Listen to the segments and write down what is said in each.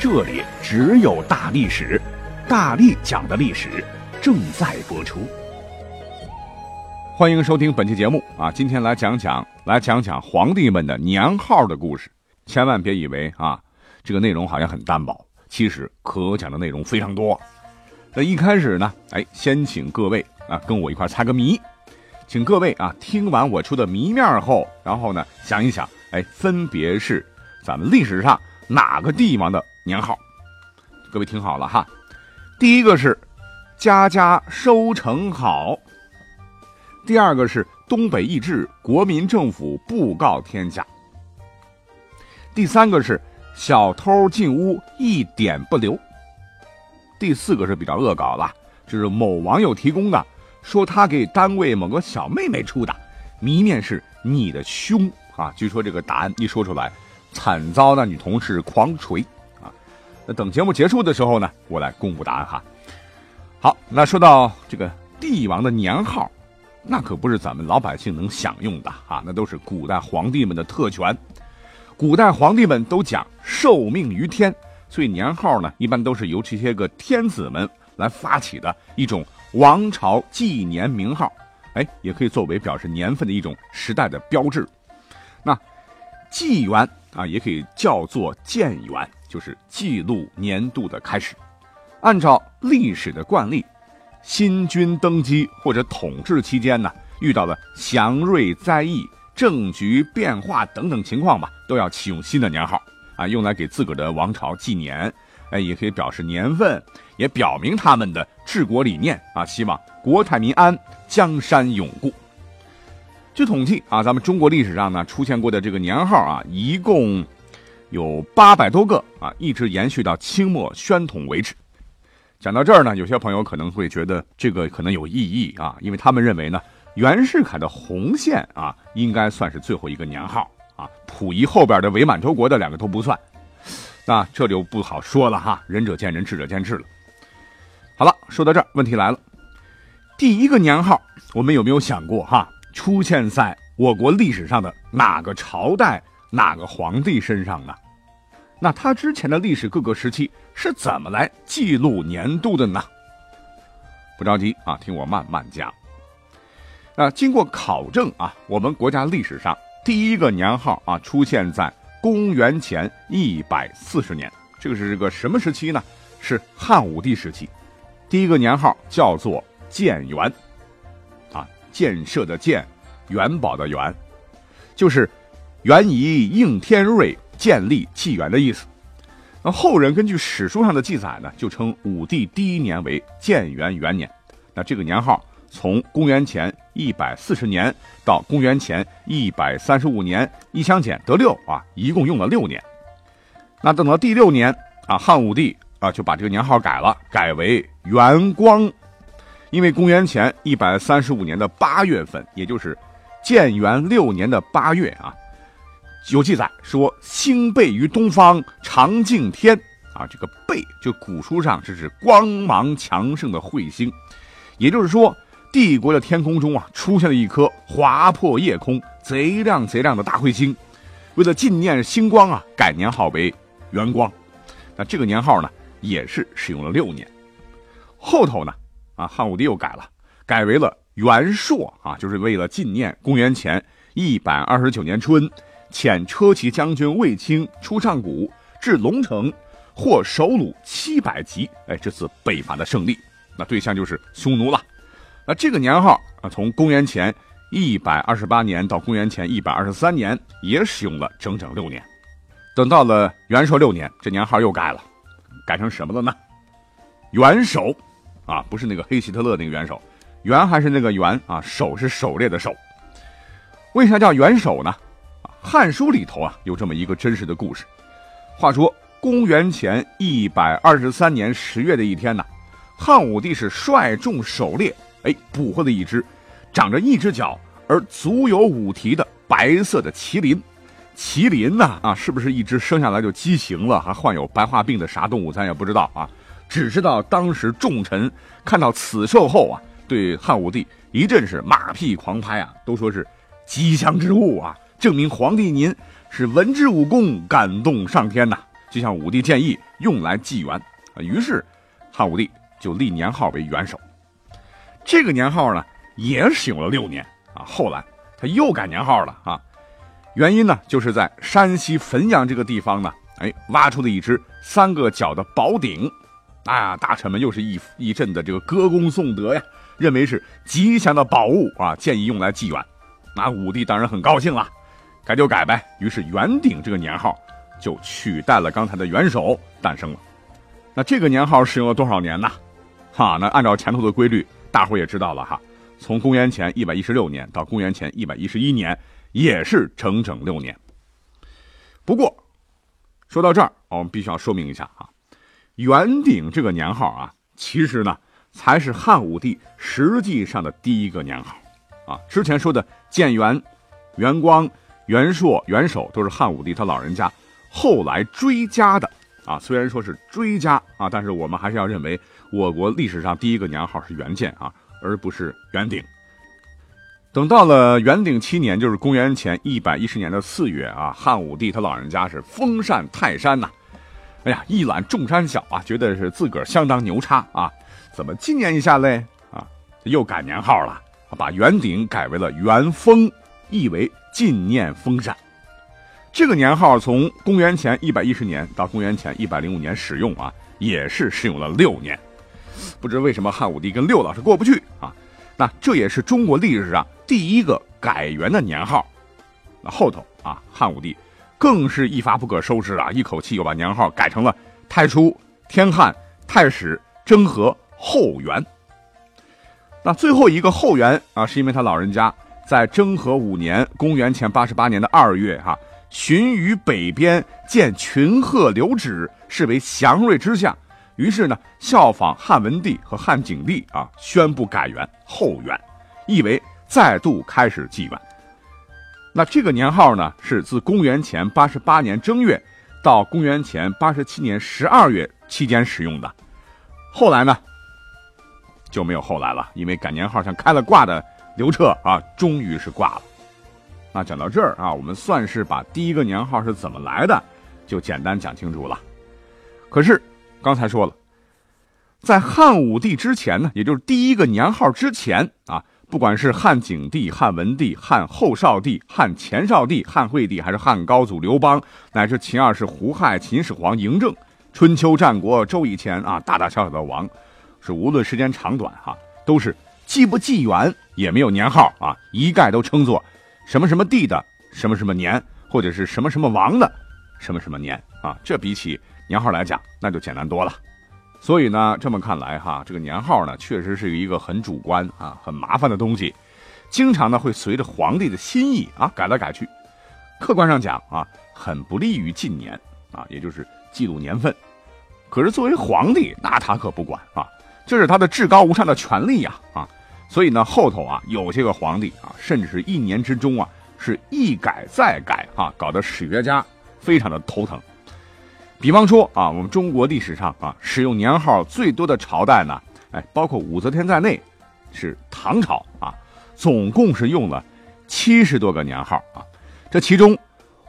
这里只有大历史，大力讲的历史正在播出。欢迎收听本期节目啊！今天来讲讲，来讲讲皇帝们的年号的故事。千万别以为啊，这个内容好像很单薄，其实可讲的内容非常多。那一开始呢，哎，先请各位啊跟我一块猜个谜，请各位啊听完我出的谜面后，然后呢想一想，哎，分别是咱们历史上哪个帝王的？年号，各位听好了哈。第一个是家家收成好，第二个是东北易帜，国民政府布告天下，第三个是小偷进屋一点不留，第四个是比较恶搞了，就是某网友提供的，说他给单位某个小妹妹出的谜面是你的胸啊。据说这个答案一说出来，惨遭那女同事狂锤等节目结束的时候呢，我来公布答案哈。好，那说到这个帝王的年号，那可不是咱们老百姓能享用的啊，那都是古代皇帝们的特权。古代皇帝们都讲受命于天，所以年号呢，一般都是由这些个天子们来发起的一种王朝纪年名号，哎，也可以作为表示年份的一种时代的标志。那纪元啊，也可以叫做建元。就是记录年度的开始，按照历史的惯例，新君登基或者统治期间呢，遇到了祥瑞灾异、政局变化等等情况吧，都要启用新的年号啊，用来给自个儿的王朝纪年，哎，也可以表示年份，也表明他们的治国理念啊，希望国泰民安、江山永固。据统计啊，咱们中国历史上呢出现过的这个年号啊，一共。有八百多个啊，一直延续到清末宣统为止。讲到这儿呢，有些朋友可能会觉得这个可能有异议啊，因为他们认为呢，袁世凯的红线啊，应该算是最后一个年号啊，溥仪后边的伪满洲国的两个都不算。那这就不好说了哈，仁者见仁，智者见智了。好了，说到这儿，问题来了，第一个年号，我们有没有想过哈，出现在我国历史上的哪个朝代？哪个皇帝身上呢？那他之前的历史各个时期是怎么来记录年度的呢？不着急啊，听我慢慢讲。那经过考证啊，我们国家历史上第一个年号啊出现在公元前一百四十年，这个是个什么时期呢？是汉武帝时期。第一个年号叫做建元，啊，建设的建，元宝的元，就是。元以应天瑞，建立纪元的意思。那后人根据史书上的记载呢，就称武帝第一年为建元元年。那这个年号从公元前一百四十年到公元前一百三十五年，一相减得六啊，一共用了六年。那等到第六年啊，汉武帝啊就把这个年号改了，改为元光。因为公元前一百三十五年的八月份，也就是建元六年的八月啊。有记载说，星背于东方，长敬天啊，这个背就古书上这是光芒强盛的彗星，也就是说，帝国的天空中啊出现了一颗划破夜空、贼亮贼亮的大彗星。为了纪念星光啊，改年号为元光。那这个年号呢，也是使用了六年。后头呢，啊，汉武帝又改了，改为了元朔啊，就是为了纪念公元前一百二十九年春。遣车骑将军卫青出上谷，至龙城，获首虏七百级。哎，这次北伐的胜利，那对象就是匈奴了。那这个年号啊，从公元前一百二十八年到公元前一百二十三年，也使用了整整六年。等到了元朔六年，这年号又改了，改成什么了呢？元首，啊，不是那个黑希特勒那个元首，元还是那个元啊，首是狩猎的狩。为啥叫元首呢？《汉书》里头啊，有这么一个真实的故事。话说，公元前一百二十三年十月的一天呢，汉武帝是率众狩猎，哎，捕获了一只长着一只脚而足有五蹄的白色的麒麟。麒麟呢？啊，是不是一只生下来就畸形了，还患有白化病的啥动物？咱也不知道啊。只知道当时众臣看到此兽后啊，对汉武帝一阵是马屁狂拍啊，都说是吉祥之物啊，证明皇帝您是文治武功感动上天呐。就向武帝建议用来纪元。于是汉武帝就立年号为元首。这个年号呢，也使用了六年啊。后来他又改年号了啊。原因呢，就是在山西汾阳这个地方呢，哎，挖出了一只三个角的宝鼎，啊，大臣们又是一一阵的这个歌功颂德呀，认为是吉祥的宝物啊，建议用来祭元。那武帝当然很高兴了，改就改呗。于是元鼎这个年号就取代了刚才的元首诞生了。那这个年号使用了多少年呢？哈，那按照前头的规律，大伙也知道了哈，从公元前一百一十六年到公元前一百一十一年。也是整整六年。不过，说到这儿，我们必须要说明一下啊，元鼎这个年号啊，其实呢才是汉武帝实际上的第一个年号啊。之前说的建元、元光、元朔、元首都是汉武帝他老人家后来追加的啊。虽然说是追加啊，但是我们还是要认为我国历史上第一个年号是元建啊，而不是元鼎。等到了元鼎七年，就是公元前一百一十年的四月啊，汉武帝他老人家是封禅泰山呐，哎呀，一览众山小啊，觉得是自个儿相当牛叉啊，怎么纪念一下嘞？啊，又改年号了，把元鼎改为了元封，意为纪念封禅。这个年号从公元前一百一十年到公元前一百零五年使用啊，也是使用了六年，不知为什么汉武帝跟六老是过不去啊。那这也是中国历史上第一个改元的年号，那后头啊，汉武帝更是一发不可收拾啊，一口气又把年号改成了太初、天汉、太始、征和、后元。那最后一个后元啊，是因为他老人家在征和五年（公元前八十八年的二月）哈，巡于北边，见群鹤留止，视为祥瑞之象。于是呢，效仿汉文帝和汉景帝啊，宣布改元后元，意为再度开始纪元。那这个年号呢，是自公元前八十八年正月到公元前八十七年十二月期间使用的。后来呢，就没有后来了，因为改年号像开了挂的刘彻啊，终于是挂了。那讲到这儿啊，我们算是把第一个年号是怎么来的，就简单讲清楚了。可是。刚才说了，在汉武帝之前呢，也就是第一个年号之前啊，不管是汉景帝、汉文帝、汉后少帝、汉前少帝、汉惠帝，还是汉高祖刘邦，乃至秦二世胡亥、秦始皇嬴政，春秋战国周以前啊，大大小小的王，是无论时间长短哈，都是既不纪元，也没有年号啊，一概都称作什么什么帝的什么什么年，或者是什么什么王的什么什么年啊，这比起。年号来讲，那就简单多了。所以呢，这么看来哈，这个年号呢，确实是一个很主观啊、很麻烦的东西，经常呢会随着皇帝的心意啊改来改去。客观上讲啊，很不利于近年啊，也就是记录年份。可是作为皇帝，那他可不管啊，这是他的至高无上的权利呀啊。所以呢，后头啊，有些个皇帝啊，甚至是一年之中啊，是一改再改啊，搞得史学家非常的头疼。比方说啊，我们中国历史上啊，使用年号最多的朝代呢，哎，包括武则天在内，是唐朝啊，总共是用了七十多个年号啊。这其中，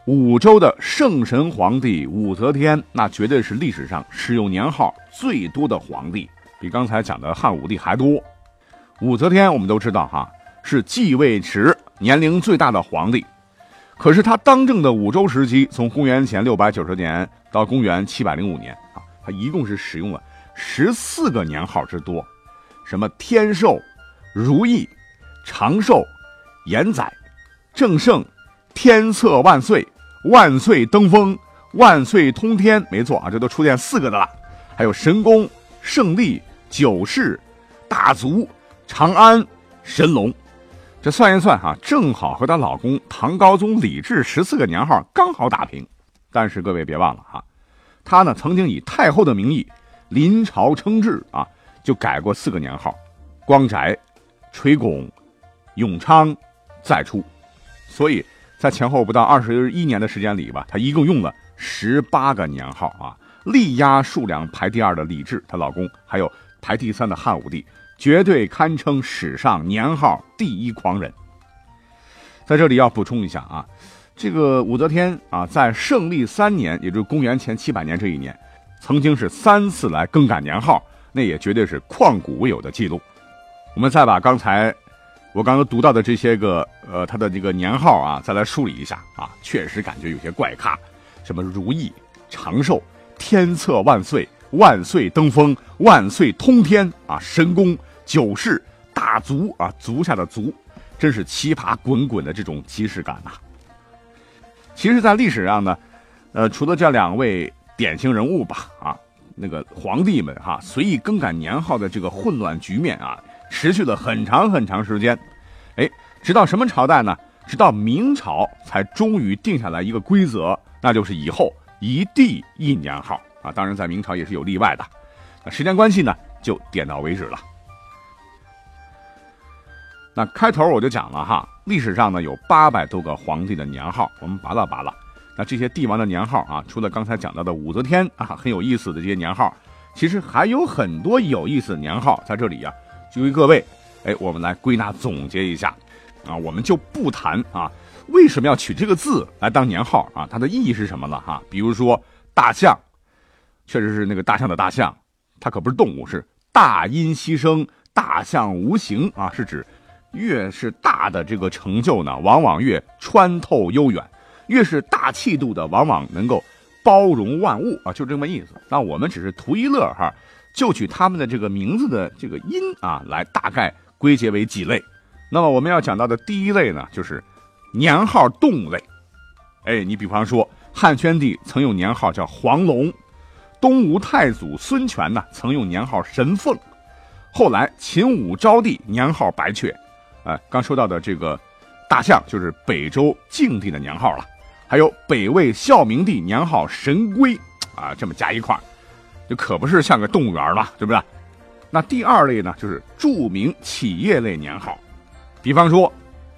武周的圣神皇帝武则天，那绝对是历史上使用年号最多的皇帝，比刚才讲的汉武帝还多。武则天我们都知道哈，是继位时年龄最大的皇帝。可是他当政的武周时期，从公元前六百九十年到公元七百零五年啊，他一共是使用了十四个年号之多，什么天寿、如意、长寿、延载、正圣、天策万岁、万岁登封、万岁通天，没错啊，这都出现四个的了，还有神功、胜利、九世、大足、长安、神龙。这算一算哈，正好和她老公唐高宗李治十四个年号刚好打平。但是各位别忘了哈，他呢曾经以太后的名义临朝称制啊，就改过四个年号：光宅、垂拱、永昌、再出。所以在前后不到二十一年的时间里吧，他一共用了十八个年号啊，力压数量排第二的李治，她老公，还有排第三的汉武帝，绝对堪称史上年号第一狂人。在这里要补充一下啊，这个武则天啊，在圣历三年，也就是公元前七百年这一年，曾经是三次来更改年号，那也绝对是旷古未有的记录。我们再把刚才我刚刚读到的这些个呃，他的这个年号啊，再来梳理一下啊，确实感觉有些怪咖，什么如意、长寿、天策万岁、万岁登峰、万岁通天啊，神功、九世、大足啊，足下的足。真是奇葩滚滚的这种即视感呐！其实，在历史上呢，呃，除了这两位典型人物吧，啊，那个皇帝们哈随意更改年号的这个混乱局面啊，持续了很长很长时间。哎，直到什么朝代呢？直到明朝才终于定下来一个规则，那就是以后一帝一年号啊。当然，在明朝也是有例外的。那时间关系呢，就点到为止了。那开头我就讲了哈，历史上呢有八百多个皇帝的年号，我们扒拉扒拉。那这些帝王的年号啊，除了刚才讲到的武则天啊很有意思的这些年号，其实还有很多有意思的年号在这里呀。就为各位，哎，我们来归纳总结一下啊，我们就不谈啊为什么要取这个字来当年号啊，它的意义是什么了哈。比如说大象，确实是那个大象的大象，它可不是动物，是大音希声，大象无形啊，是指。越是大的这个成就呢，往往越穿透悠远；越是大气度的，往往能够包容万物啊，就这么意思。那我们只是图一乐哈，就取他们的这个名字的这个音啊，来大概归结为几类。那么我们要讲到的第一类呢，就是年号动物类。哎，你比方说汉宣帝曾用年号叫黄龙，东吴太祖孙权呢曾用年号神凤，后来秦武昭帝年号白雀。哎，刚说到的这个大象就是北周静帝的年号了，还有北魏孝明帝年号神龟，啊，这么加一块就可不是像个动物园了，对不对？那第二类呢，就是著名企业类年号，比方说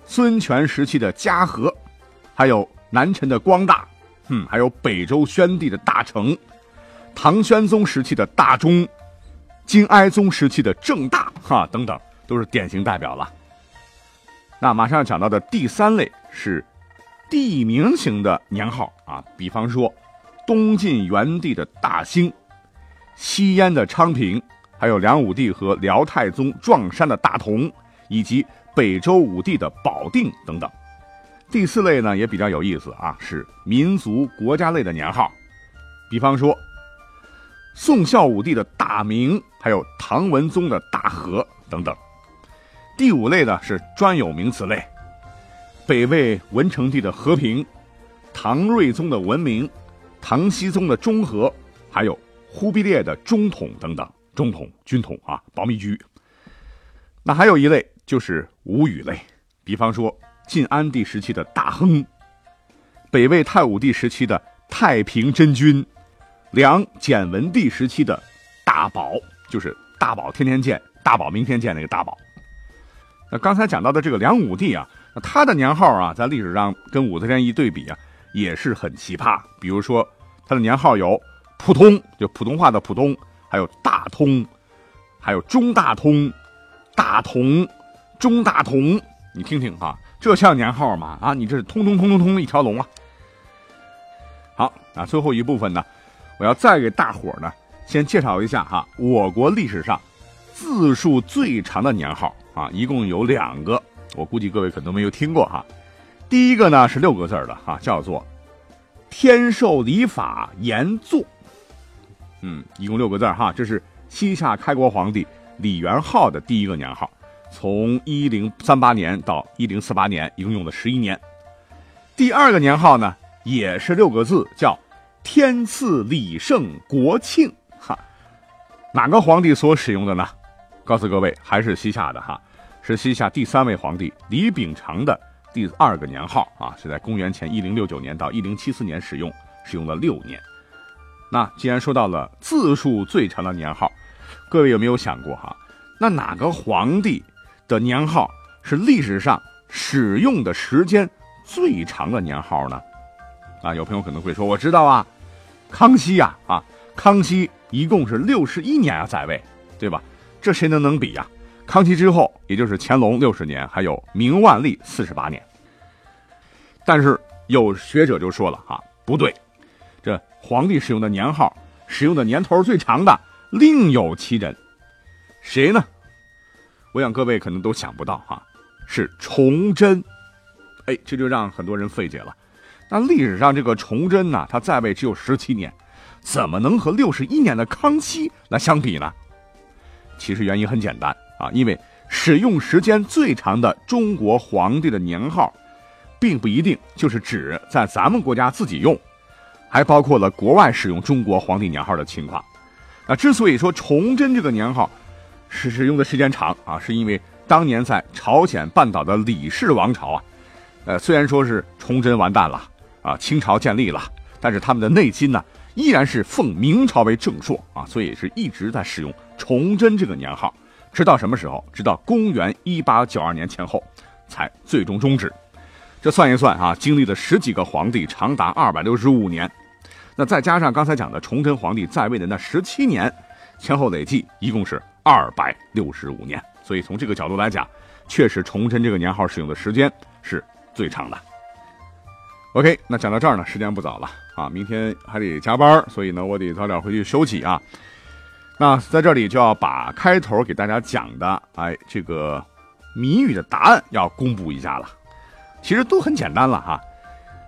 孙权时期的嘉禾，还有南陈的光大，嗯，还有北周宣帝的大成，唐玄宗时期的大中，金哀宗时期的正大，哈，等等，都是典型代表了。那马上要讲到的第三类是地名型的年号啊，比方说东晋元帝的大兴，西燕的昌平，还有梁武帝和辽太宗撞山的大同，以及北周武帝的保定等等。第四类呢也比较有意思啊，是民族国家类的年号，比方说宋孝武帝的大明，还有唐文宗的大和等等。第五类呢是专有名词类，北魏文成帝的和平，唐睿宗的文明，唐僖宗的中和，还有忽必烈的中统等等，中统、军统啊，保密局。那还有一类就是吴语类，比方说晋安帝时期的大亨，北魏太武帝时期的太平真君，梁简文帝时期的大宝，就是大宝天天见，大宝明天见那个大宝。那刚才讲到的这个梁武帝啊，那他的年号啊，在历史上跟武则天一对比啊，也是很奇葩。比如说，他的年号有普通，就普通话的普通，还有大通，还有中大通、大同、中大同。你听听哈，这像年号吗？啊，你这是通通通通通一条龙啊！好，那最后一部分呢，我要再给大伙呢，先介绍一下哈，我国历史上字数最长的年号。啊，一共有两个，我估计各位可能没有听过哈。第一个呢是六个字的哈，叫做“天授礼法严纵”。嗯，一共六个字哈，这是西夏开国皇帝李元昊的第一个年号，从一零三八年到一零四八年，一共用了十一年。第二个年号呢也是六个字，叫“天赐礼圣国庆”。哈，哪个皇帝所使用的呢？告诉各位，还是西夏的哈，是西夏第三位皇帝李秉常的第二个年号啊，是在公元前一零六九年到一零七四年使用，使用了六年。那既然说到了字数最长的年号，各位有没有想过哈？那哪个皇帝的年号是历史上使用的时间最长的年号呢？啊，有朋友可能会说，我知道啊，康熙呀，啊，康熙一共是六十一年啊在位，对吧？这谁能能比呀？康熙之后，也就是乾隆六十年，还有明万历四十八年。但是有学者就说了哈，不对，这皇帝使用的年号，使用的年头最长的另有其人，谁呢？我想各位可能都想不到哈，是崇祯。哎，这就让很多人费解了。那历史上这个崇祯呢，他在位只有十七年，怎么能和六十一年的康熙来相比呢？其实原因很简单啊，因为使用时间最长的中国皇帝的年号，并不一定就是指在咱们国家自己用，还包括了国外使用中国皇帝年号的情况。那之所以说崇祯这个年号是使用的时间长啊，是因为当年在朝鲜半岛的李氏王朝啊，呃，虽然说是崇祯完蛋了。啊，清朝建立了，但是他们的内心呢，依然是奉明朝为正朔啊，所以是一直在使用崇祯这个年号，直到什么时候？直到公元一八九二年前后，才最终终止。这算一算啊，经历了十几个皇帝，长达二百六十五年，那再加上刚才讲的崇祯皇帝在位的那十七年，前后累计一共是二百六十五年。所以从这个角度来讲，确实崇祯这个年号使用的时间是最长的。OK，那讲到这儿呢，时间不早了啊，明天还得加班，所以呢，我得早点回去休息啊。那在这里就要把开头给大家讲的，哎，这个谜语的答案要公布一下了。其实都很简单了哈，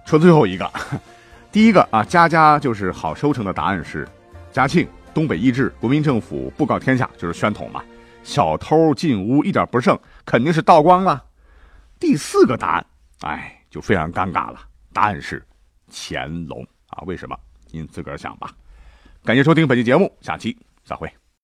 说最后一个，第一个啊，家家就是好收成的答案是嘉庆东北易帜，国民政府布告天下，就是宣统嘛。小偷进屋一点不剩，肯定是道光了。第四个答案，哎，就非常尴尬了。答案是乾隆啊？为什么？您自个儿想吧。感谢收听本期节目，下期再会。